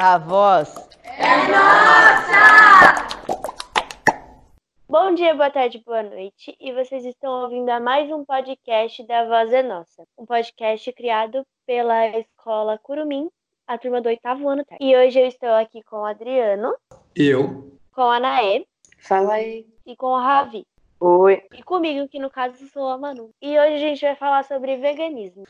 A voz é nossa! Bom dia, boa tarde, boa noite. E vocês estão ouvindo a mais um podcast da Voz é Nossa. Um podcast criado pela Escola Curumim, a turma do oitavo ano. E hoje eu estou aqui com o Adriano. Eu. Com a Naê. Fala aí. E com o Ravi. Oi. E comigo, que no caso sou a Manu. E hoje a gente vai falar sobre veganismo.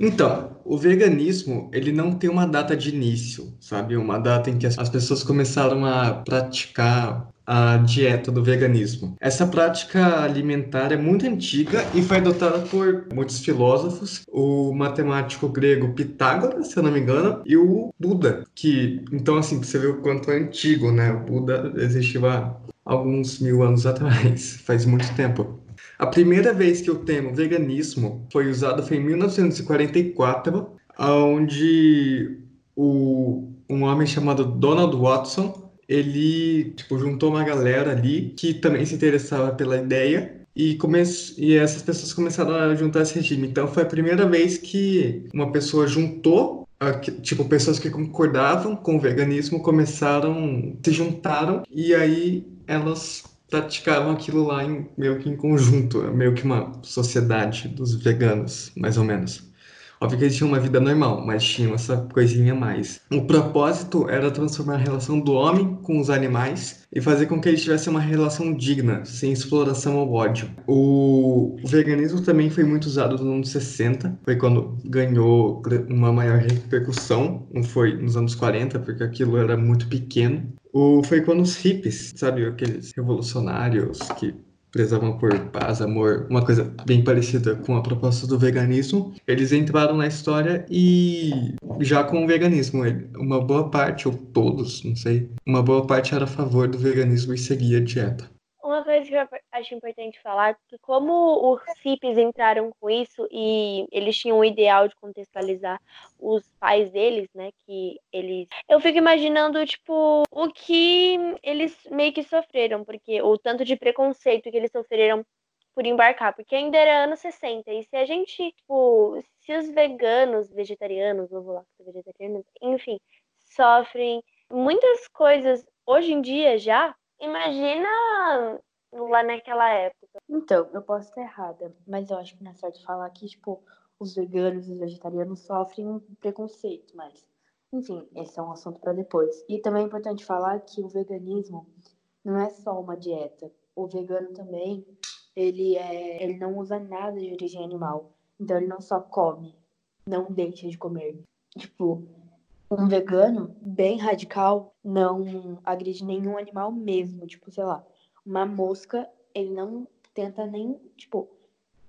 Então, o veganismo, ele não tem uma data de início, sabe? Uma data em que as pessoas começaram a praticar a dieta do veganismo. Essa prática alimentar é muito antiga e foi adotada por muitos filósofos, o matemático grego Pitágoras, se eu não me engano, e o Buda, que, então assim, você vê o quanto é antigo, né? O Buda existiu há alguns mil anos atrás, faz muito tempo. A primeira vez que o termo veganismo foi usado foi em 1944, onde o, um homem chamado Donald Watson, ele tipo, juntou uma galera ali que também se interessava pela ideia e, come... e essas pessoas começaram a juntar esse regime. Então foi a primeira vez que uma pessoa juntou tipo, pessoas que concordavam com o veganismo começaram, se juntaram e aí elas praticavam aquilo lá em, meio que em conjunto, meio que uma sociedade dos veganos, mais ou menos. Óbvio que eles tinham uma vida normal, mas tinham essa coisinha a mais. O propósito era transformar a relação do homem com os animais e fazer com que eles tivessem uma relação digna, sem exploração ou ódio. O veganismo também foi muito usado nos anos 60, foi quando ganhou uma maior repercussão, não foi nos anos 40, porque aquilo era muito pequeno. O, foi quando os hippies, sabe, aqueles revolucionários que prezavam por paz, amor, uma coisa bem parecida com a proposta do veganismo. Eles entraram na história e já com o veganismo, uma boa parte, ou todos, não sei, uma boa parte era a favor do veganismo e seguia a dieta. Uma coisa que acho importante falar, que como os hippies entraram com isso e eles tinham o ideal de contextualizar os pais deles, né, que eles... Eu fico imaginando, tipo, o que eles meio que sofreram, porque o tanto de preconceito que eles sofreram por embarcar, porque ainda era anos 60, e se a gente, tipo, se os veganos, vegetarianos, lá, vegetarianos, enfim, sofrem muitas coisas hoje em dia já, Imagina lá naquela época. Então, eu posso estar errada, mas eu acho que não é certo falar que, tipo, os veganos e os vegetarianos sofrem preconceito, mas, enfim, esse é um assunto para depois. E também é importante falar que o veganismo não é só uma dieta. O vegano também, ele, é, ele não usa nada de origem animal. Então, ele não só come, não deixa de comer. Tipo, um vegano bem radical não agride nenhum animal mesmo. Tipo, sei lá, uma mosca, ele não tenta nem, tipo,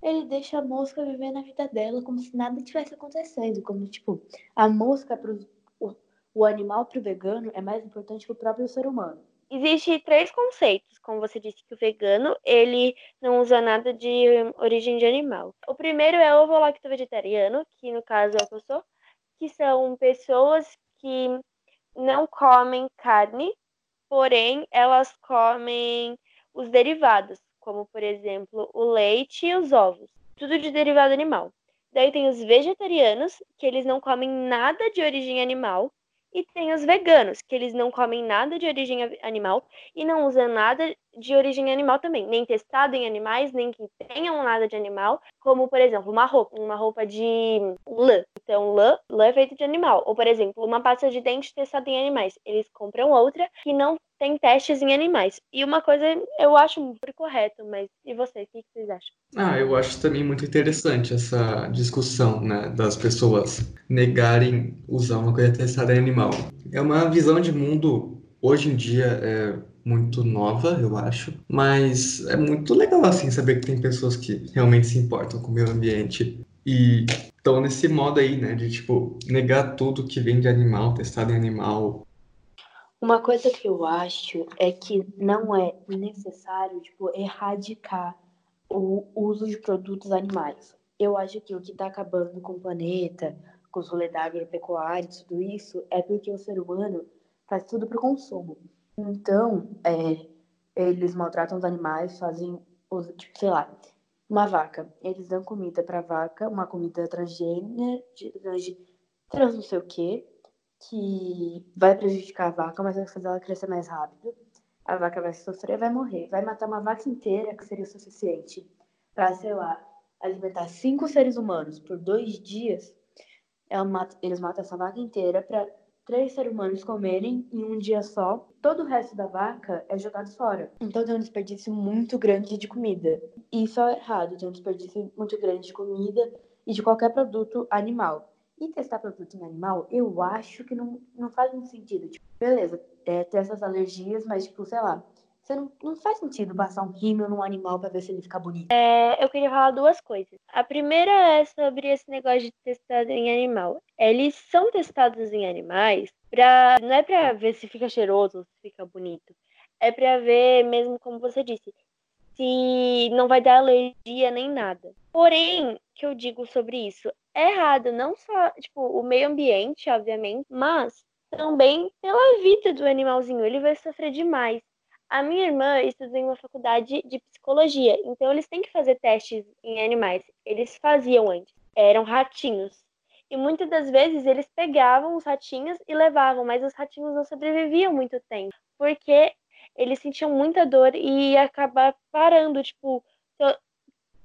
ele deixa a mosca viver na vida dela como se nada tivesse acontecendo. Como, tipo, a mosca pro. O, o animal pro vegano é mais importante que o próprio ser humano. Existem três conceitos, como você disse que o vegano ele não usa nada de origem de animal. O primeiro é o ovo-lacto vegetariano, que no caso é o eu sou, que são pessoas que não comem carne, porém elas comem os derivados, como por exemplo o leite e os ovos, tudo de derivado animal. Daí tem os vegetarianos, que eles não comem nada de origem animal, e tem os veganos, que eles não comem nada de origem animal e não usam nada de origem animal também, nem testado em animais, nem que tenham nada de animal, como por exemplo, uma roupa, uma roupa de lã. Então, lã, lã é feita de animal. Ou, por exemplo, uma pasta de dente testada em animais. Eles compram outra que não tem testes em animais. E uma coisa eu acho muito correto, mas e vocês, o que vocês acham? Ah, eu acho também muito interessante essa discussão, né, das pessoas negarem usar uma coisa testada em animal. É uma visão de mundo hoje em dia é muito nova, eu acho, mas é muito legal assim saber que tem pessoas que realmente se importam com o meio ambiente e estão nesse modo aí, né, de tipo negar tudo que vem de animal, testado em animal. Uma coisa que eu acho é que não é necessário, tipo, erradicar o uso de produtos animais. Eu acho que o que está acabando com o planeta, com os rolês da agropecuária tudo isso, é porque o ser humano faz tudo para o consumo. Então, é, eles maltratam os animais, fazem, tipo, sei lá, uma vaca. Eles dão comida pra vaca, uma comida transgênica, trans, trans não sei o quê, que vai prejudicar a vaca, mas vai fazer ela crescer mais rápido. A vaca vai sofrer, vai morrer. Vai matar uma vaca inteira, que seria o suficiente para, sei lá, alimentar cinco seres humanos por dois dias. Mata, eles matam essa vaca inteira para três seres humanos comerem em um dia só. Todo o resto da vaca é jogado fora. Então tem um desperdício muito grande de comida. Isso é errado, tem um desperdício muito grande de comida e de qualquer produto animal. E testar produto em animal, eu acho que não, não faz muito sentido. Tipo, beleza, é, ter essas alergias, mas, tipo, sei lá, você não, não faz sentido passar um rímel num animal para ver se ele fica bonito. É, eu queria falar duas coisas. A primeira é sobre esse negócio de testar em animal. Eles são testados em animais pra, não é para ver se fica cheiroso se fica bonito. É para ver, mesmo como você disse, se não vai dar alergia nem nada. Porém, que eu digo sobre isso, é errado não só, tipo, o meio ambiente, obviamente, mas também pela vida do animalzinho, ele vai sofrer demais. A minha irmã estuda em uma faculdade de psicologia, então eles têm que fazer testes em animais. Eles faziam antes, eram ratinhos. E muitas das vezes eles pegavam os ratinhos e levavam, mas os ratinhos não sobreviviam muito tempo, porque eles sentiam muita dor e ia acabar parando, tipo, to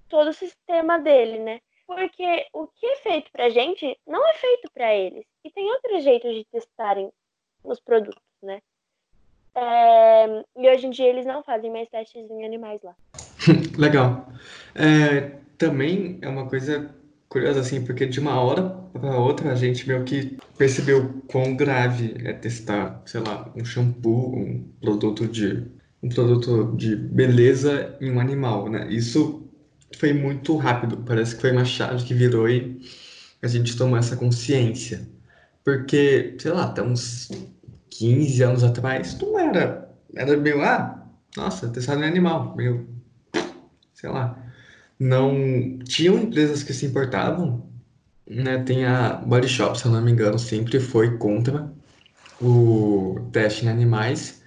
todo o sistema dele, né? Porque o que é feito pra gente não é feito para eles. E tem outros jeitos de testarem os produtos, né? É... E hoje em dia eles não fazem mais testes em animais lá. Legal. É, também é uma coisa curiosa, assim, porque de uma hora para outra a gente meio que percebeu quão grave é testar, sei lá, um shampoo, um produto de um produto de beleza em um animal, né? Isso foi muito rápido, parece que foi uma chave que virou e a gente tomou essa consciência. Porque, sei lá, até uns 15 anos atrás, não era. Era meio, ah, nossa, testado em animal, meio. sei lá. Não. Tinham empresas que se importavam, né? Tem a Body Shop, se eu não me engano, sempre foi contra o teste em animais,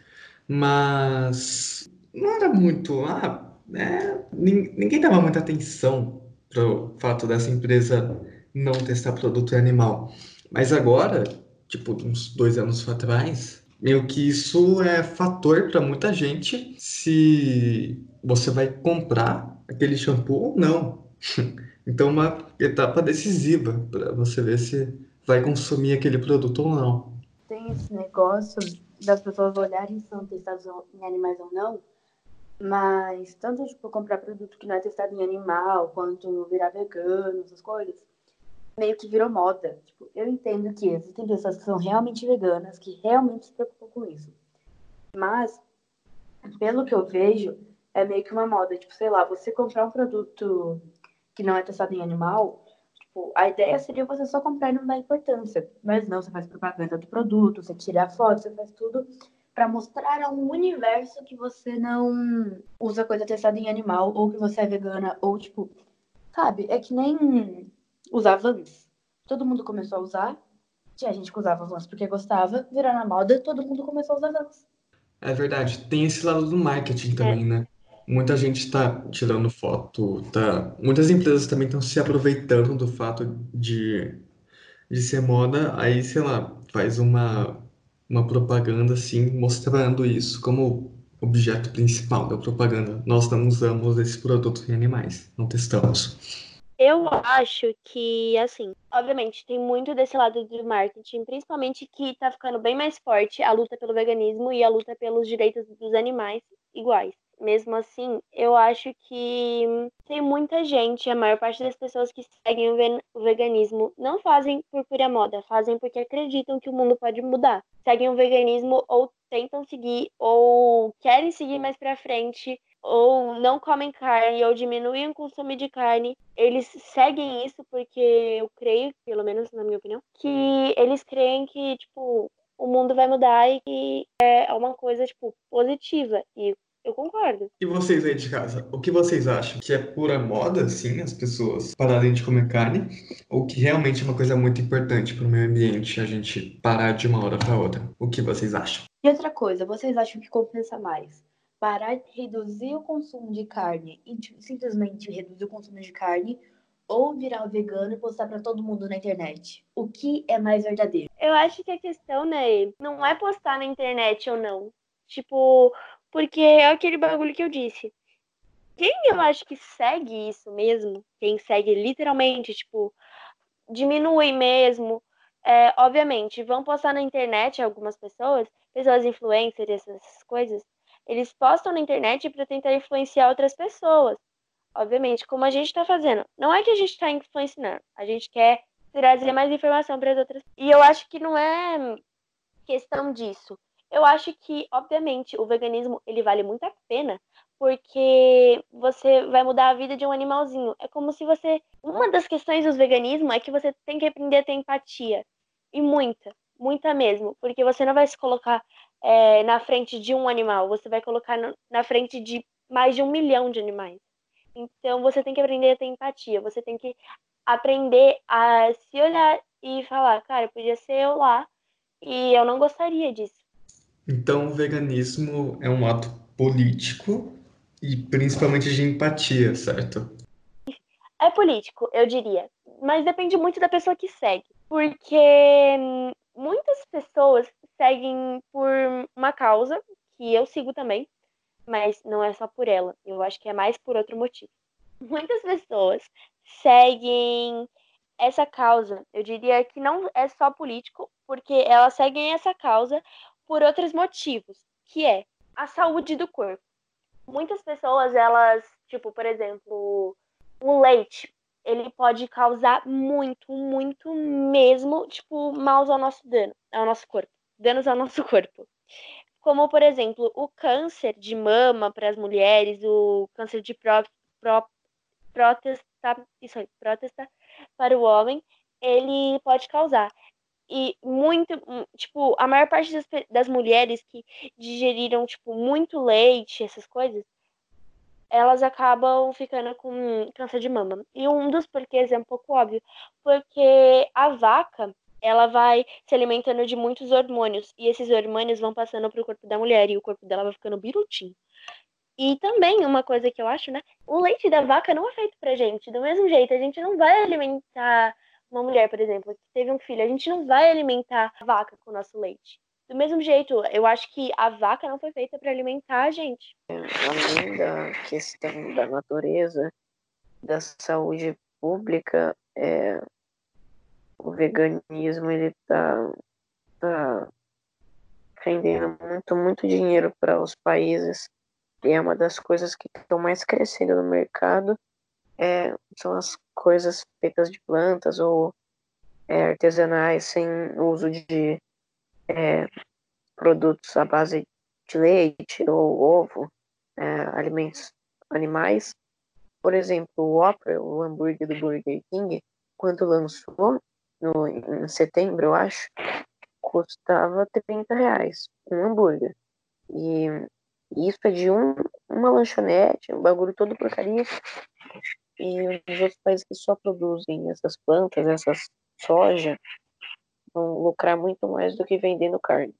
mas não era muito. Ah, né, ninguém dava muita atenção para o fato dessa empresa não testar produto animal. Mas agora, tipo, uns dois anos atrás, meio que isso é fator para muita gente se você vai comprar aquele shampoo ou não. Então, uma etapa decisiva para você ver se vai consumir aquele produto ou não. Tem esse negócio das pessoas olharem se são testados em animais ou não, mas tanto tipo comprar produto que não é testado em animal, quanto virar vegano, essas coisas, meio que virou moda. Tipo, eu entendo que existem pessoas que são realmente veganas, que realmente se preocupam com isso. Mas, pelo que eu vejo, é meio que uma moda. Tipo, sei lá, você comprar um produto que não é testado em animal, tipo, a ideia seria você só comprar e não dar importância. Mas não, você faz propaganda do produto, você tira a foto, você faz tudo para mostrar ao universo que você não usa coisa testada em animal, ou que você é vegana, ou tipo, sabe? É que nem usar Vans. Todo mundo começou a usar. Tinha gente que usava Vans porque gostava, virou na moda, todo mundo começou a usar Vans. É verdade, tem esse lado do marketing também, é. né? Muita gente está tirando foto, tá... muitas empresas também estão se aproveitando do fato de, de ser moda, aí, sei lá, faz uma uma propaganda assim mostrando isso como objeto principal da propaganda. Nós não usamos esse produto em animais, não testamos. Eu acho que, assim, obviamente, tem muito desse lado do marketing, principalmente que tá ficando bem mais forte a luta pelo veganismo e a luta pelos direitos dos animais iguais mesmo assim, eu acho que tem muita gente, a maior parte das pessoas que seguem o veganismo não fazem por pura moda, fazem porque acreditam que o mundo pode mudar. Seguem o veganismo ou tentam seguir ou querem seguir mais para frente ou não comem carne ou diminuem o consumo de carne. Eles seguem isso porque eu creio, pelo menos na minha opinião, que eles creem que tipo o mundo vai mudar e que é uma coisa tipo positiva e eu concordo. E vocês aí de casa, o que vocês acham? Que é pura moda, sim, as pessoas pararem de comer carne? Ou que realmente é uma coisa muito importante para o meio ambiente a gente parar de uma hora para outra? O que vocês acham? E outra coisa, vocês acham que compensa mais? Parar de reduzir o consumo de carne e simplesmente reduzir o consumo de carne ou virar vegano e postar para todo mundo na internet? O que é mais verdadeiro? Eu acho que a questão, né, não é postar na internet ou não. Tipo, porque é aquele bagulho que eu disse. Quem eu acho que segue isso mesmo, quem segue literalmente, tipo, diminui mesmo. É, obviamente, vão postar na internet algumas pessoas, pessoas influencers, essas coisas, eles postam na internet para tentar influenciar outras pessoas. Obviamente, como a gente está fazendo. Não é que a gente está influenciando, a gente quer trazer mais informação para as outras. E eu acho que não é questão disso. Eu acho que, obviamente, o veganismo ele vale muito a pena, porque você vai mudar a vida de um animalzinho. É como se você. Uma das questões do veganismo é que você tem que aprender a ter empatia. E muita, muita mesmo. Porque você não vai se colocar é, na frente de um animal, você vai colocar na frente de mais de um milhão de animais. Então você tem que aprender a ter empatia, você tem que aprender a se olhar e falar, cara, podia ser eu lá e eu não gostaria disso. Então o veganismo é um ato político e principalmente de empatia, certo? É político, eu diria, mas depende muito da pessoa que segue, porque hum, muitas pessoas seguem por uma causa que eu sigo também, mas não é só por ela. Eu acho que é mais por outro motivo. Muitas pessoas seguem essa causa. Eu diria que não é só político, porque elas seguem essa causa por outros motivos, que é a saúde do corpo. Muitas pessoas, elas, tipo, por exemplo, o leite, ele pode causar muito, muito mesmo, tipo, maus ao nosso dano, ao nosso corpo, danos ao nosso corpo como por exemplo o câncer de mama para as mulheres, o câncer de pró, pró, próstata, isso aí, próstata para o homem, ele pode causar. E muito, hum, tipo, a maior parte das, das mulheres que digeriram, tipo, muito leite, essas coisas, elas acabam ficando com câncer de mama. E um dos porquês é um pouco óbvio, porque a vaca, ela vai se alimentando de muitos hormônios e esses hormônios vão passando para o corpo da mulher e o corpo dela vai ficando birutinho. E também uma coisa que eu acho, né? O leite da vaca não é feito pra gente. Do mesmo jeito, a gente não vai alimentar uma mulher, por exemplo, que teve um filho, a gente não vai alimentar a vaca com o nosso leite. Do mesmo jeito, eu acho que a vaca não foi feita para alimentar a gente. Além da questão da natureza, da saúde pública, é, o veganismo ele tá, tá rendendo muito, muito dinheiro para os países e é uma das coisas que estão mais crescendo no mercado é, são as coisas feitas de plantas ou é, artesanais sem uso de é, produtos à base de leite ou ovo, é, alimentos animais. Por exemplo, o Whopper, o hambúrguer do Burger King, quando lançou, no, em setembro, eu acho, custava 30 reais um hambúrguer. E isso é de um, uma lanchonete, um bagulho todo porcaria. E os outros países que só produzem essas plantas, essas soja, vão lucrar muito mais do que vendendo carne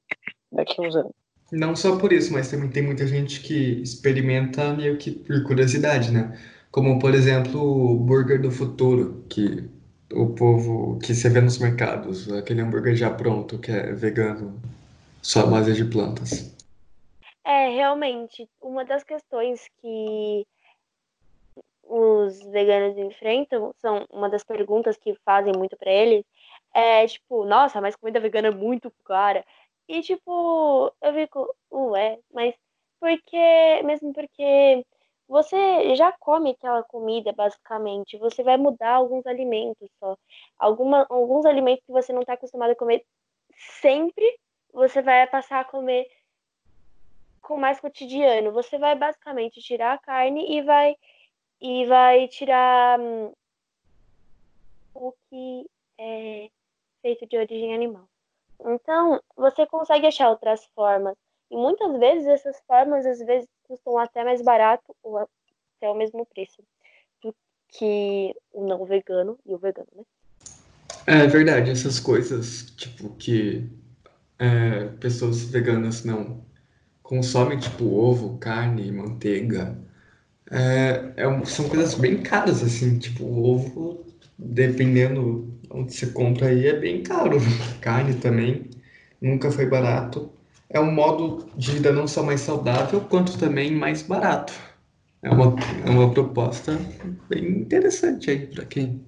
daqui a uns anos. Não só por isso, mas também tem muita gente que experimenta meio que por curiosidade, né? Como, por exemplo, o burger do futuro, que o povo que você vê nos mercados, aquele hambúrguer já pronto, que é vegano, só à base de plantas. É, realmente, uma das questões que os veganos enfrentam, são uma das perguntas que fazem muito para eles, é tipo, nossa, mas comida vegana é muito cara. E tipo, eu fico, ué, mas porque, mesmo porque você já come aquela comida, basicamente. Você vai mudar alguns alimentos só. Alguma, alguns alimentos que você não está acostumado a comer sempre, você vai passar a comer com mais cotidiano. Você vai basicamente tirar a carne e vai e vai tirar hum, o que é feito de origem animal. Então, você consegue achar outras formas. E muitas vezes essas formas às vezes custam até mais barato ou até o mesmo preço do que o não vegano e o vegano, né? É verdade, essas coisas, tipo, que é, pessoas veganas não consomem tipo ovo, carne, manteiga, é, é, são coisas bem caras, assim, tipo, ovo, dependendo onde você compra aí, é bem caro. Carne também, nunca foi barato. É um modo de vida não só mais saudável, quanto também mais barato. É uma, é uma proposta bem interessante aí para quem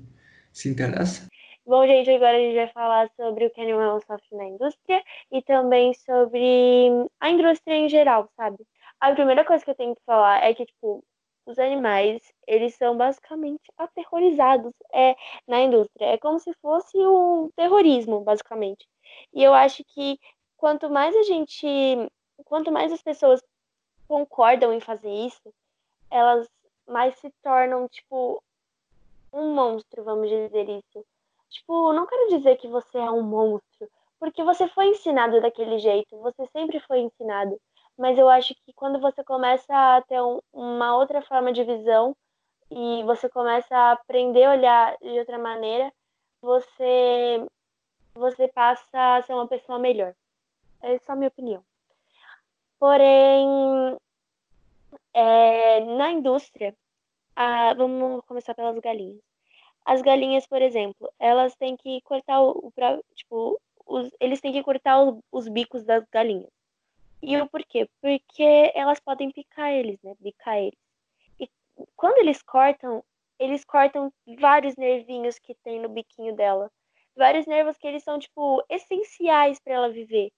se interessa. Bom, gente, agora a gente vai falar sobre o que animal sofre na indústria e também sobre a indústria em geral, sabe? A primeira coisa que eu tenho que falar é que, tipo, os animais, eles são basicamente aterrorizados é, na indústria. É como se fosse um terrorismo, basicamente. E eu acho que quanto mais a gente, quanto mais as pessoas concordam em fazer isso, elas mais se tornam, tipo, um monstro, vamos dizer isso. Tipo, não quero dizer que você é um monstro, porque você foi ensinado daquele jeito, você sempre foi ensinado mas eu acho que quando você começa a ter um, uma outra forma de visão e você começa a aprender a olhar de outra maneira, você você passa a ser uma pessoa melhor. Essa é a minha opinião. Porém, é, na indústria, a, vamos começar pelas galinhas. As galinhas, por exemplo, elas têm que cortar o, o tipo, os, eles têm que cortar os, os bicos das galinhas. E o porquê? Porque elas podem picar eles, né? Picar eles. E quando eles cortam, eles cortam vários nervinhos que tem no biquinho dela. Vários nervos que eles são, tipo, essenciais para ela viver.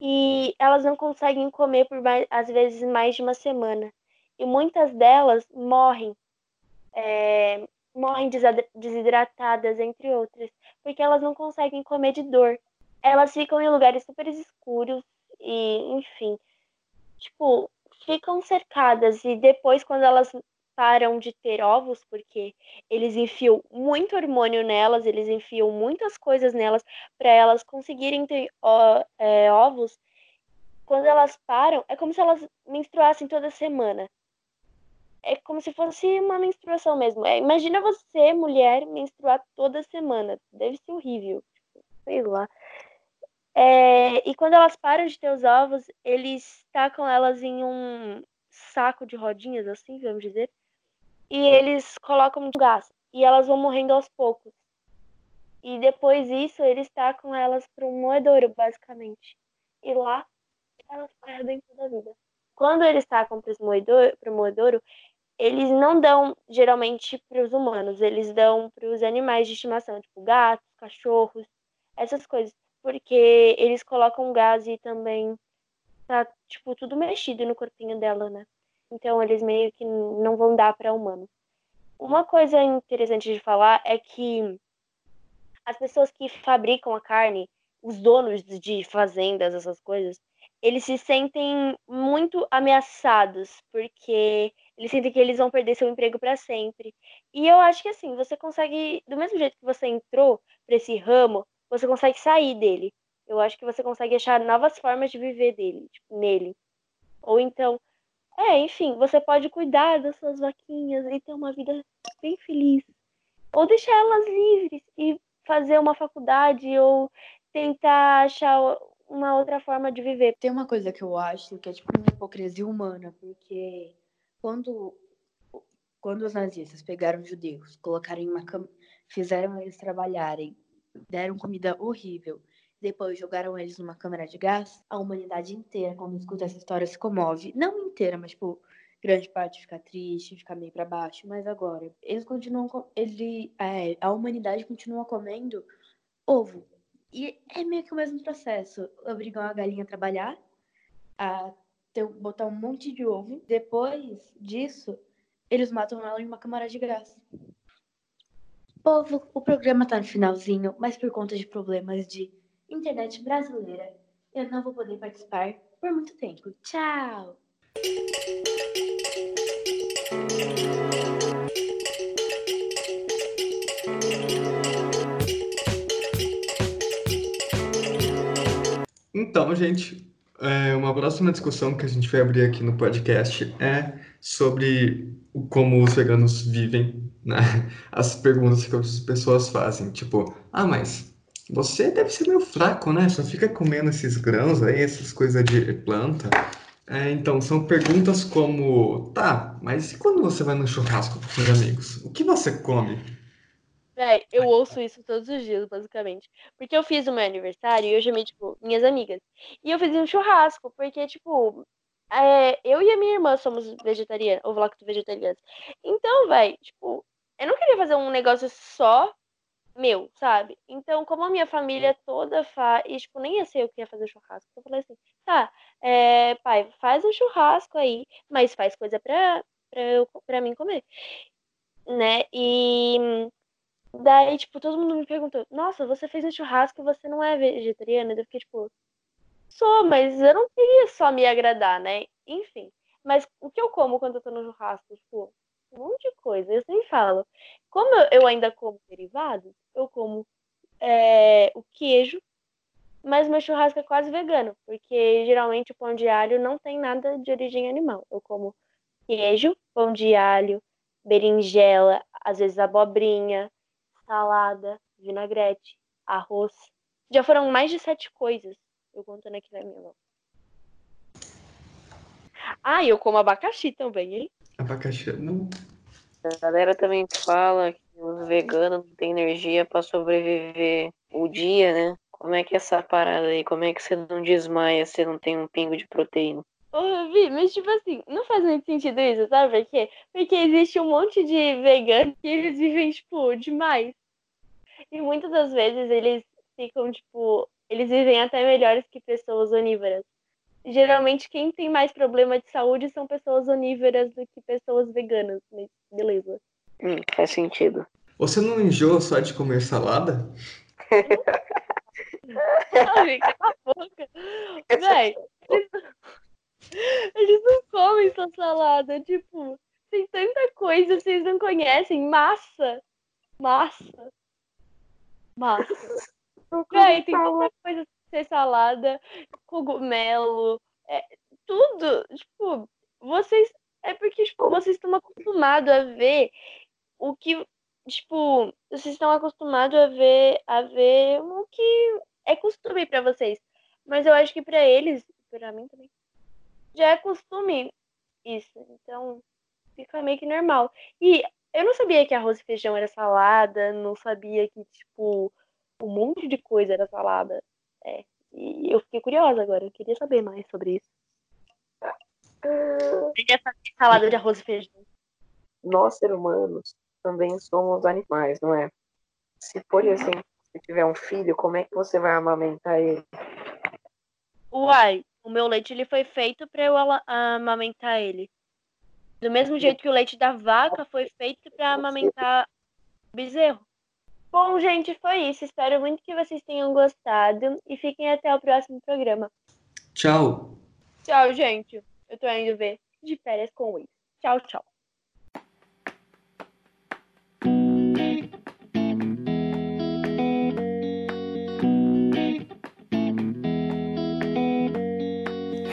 E elas não conseguem comer por, mais, às vezes, mais de uma semana. E muitas delas morrem. É, morrem desidratadas, entre outras. Porque elas não conseguem comer de dor. Elas ficam em lugares super escuros, e, enfim, tipo, ficam cercadas e depois quando elas param de ter ovos, porque eles enfiam muito hormônio nelas, eles enfiam muitas coisas nelas para elas conseguirem ter ó, é, ovos. Quando elas param, é como se elas menstruassem toda semana. É como se fosse uma menstruação mesmo. É, imagina você, mulher, menstruar toda semana. Deve ser horrível. Sei lá. É, e quando elas param de ter os ovos, eles tacam elas em um saco de rodinhas, assim, vamos dizer, e eles colocam gás. E elas vão morrendo aos poucos. E depois disso, eles tacam elas para um moedouro, basicamente. E lá, elas perdem toda a vida. Quando eles tacam para o moedouro, eles não dão geralmente para os humanos, eles dão para os animais de estimação, tipo gatos, cachorros, essas coisas porque eles colocam gás e também tá, tipo, tudo mexido no corpinho dela, né? Então eles meio que não vão dar para humano. Uma coisa interessante de falar é que as pessoas que fabricam a carne, os donos de fazendas, essas coisas, eles se sentem muito ameaçados, porque eles sentem que eles vão perder seu emprego para sempre. E eu acho que assim, você consegue, do mesmo jeito que você entrou para esse ramo, você consegue sair dele. Eu acho que você consegue achar novas formas de viver dele, tipo, nele. Ou então, é, enfim, você pode cuidar das suas vaquinhas e ter uma vida bem feliz. Ou deixar elas livres e fazer uma faculdade ou tentar achar uma outra forma de viver. Tem uma coisa que eu acho que é tipo uma hipocrisia humana, porque quando quando os nazistas pegaram judeus, colocaram em uma fizeram eles trabalharem deram comida horrível, depois jogaram eles numa câmara de gás, a humanidade inteira, quando escuta essa história, se comove. Não inteira, mas, tipo, grande parte fica triste, fica meio para baixo. Mas agora, eles continuam. Ele, é, a humanidade continua comendo ovo. E é meio que o mesmo processo. Obrigam a galinha a trabalhar, a ter, botar um monte de ovo. Depois disso, eles matam ela em uma câmara de gás. Povo, o programa tá no finalzinho, mas por conta de problemas de internet brasileira, eu não vou poder participar por muito tempo. Tchau! Então, gente, é, uma próxima discussão que a gente vai abrir aqui no podcast é sobre como os veganos vivem, né? As perguntas que as pessoas fazem, tipo, ah, mas você deve ser meio fraco, né? Só fica comendo esses grãos aí, essas coisas de planta. É, então, são perguntas como: tá, mas e quando você vai no churrasco com seus amigos? O que você come? Véi, eu ouço isso todos os dias, basicamente. Porque eu fiz o meu aniversário e eu chamei, tipo, minhas amigas. E eu fiz um churrasco, porque, tipo, é, eu e a minha irmã somos vegetarianas, ou lacto vegetarianas. Então, véi, tipo, eu não queria fazer um negócio só meu, sabe? Então, como a minha família toda faz, e tipo, nem ia ser eu que ia fazer churrasco. Eu falei assim, tá, é, pai, faz um churrasco aí, mas faz coisa pra, pra, eu, pra mim comer. Né? E daí, tipo, todo mundo me perguntou, nossa, você fez um churrasco e você não é vegetariana? Eu fiquei, tipo, sou, mas eu não queria só me agradar, né? Enfim. Mas o que eu como quando eu tô no churrasco? Tipo, um monte de coisa. Eu sempre falo. Como eu ainda como derivados, eu como é, o queijo, mas meu churrasco é quase vegano, porque geralmente o pão de alho não tem nada de origem animal. Eu como queijo, pão de alho, berinjela, às vezes abobrinha, salada, vinagrete, arroz. Já foram mais de sete coisas, eu contando aqui na minha mão. Ah, eu como abacaxi também, hein? Abacaxi, não. A galera também fala que os veganos não têm energia para sobreviver o dia, né? Como é que é essa parada aí? Como é que você não desmaia se não tem um pingo de proteína? Ô, Vi, mas tipo assim, não faz muito sentido isso, sabe por quê? Porque existe um monte de veganos que eles vivem, tipo, demais. E muitas das vezes eles ficam, tipo, eles vivem até melhores que pessoas onívoras. Geralmente quem tem mais problema de saúde são pessoas onívoras do que pessoas veganas, mas beleza. Hum, faz sentido. Você não enjoa só de comer salada? Ai, cala a boca. Véi, eles, eles não comem só salada. Tipo, tem tanta coisa, vocês não conhecem. Massa. Massa. Massa. Véi, tem tanta coisa ser salada, cogumelo, é, tudo. Tipo, vocês. É porque tipo, vocês estão acostumados a ver o que. Tipo, vocês estão acostumados a ver, a ver o que é costume para vocês. Mas eu acho que para eles, para mim também, já é costume isso. Então, fica meio que normal. E eu não sabia que arroz e feijão era salada, não sabia que, tipo, um monte de coisa era salada. É. E eu fiquei curiosa agora, eu queria saber mais sobre isso. Eu queria fazer salada de arroz e feijão. Nós, seres humanos, também somos animais, não é? Se, por exemplo, você tiver um filho, como é que você vai amamentar ele? Uai, o meu leite ele foi feito para eu amamentar ele. Do mesmo jeito que o leite da vaca foi feito para amamentar o bezerro. Bom, gente, foi isso. Espero muito que vocês tenham gostado e fiquem até o próximo programa. Tchau. Tchau, gente. Eu tô indo ver de férias com o Will. Tchau, tchau.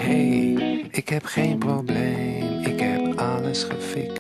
Hey, ik heb geen probleem, ik heb alles gefixt.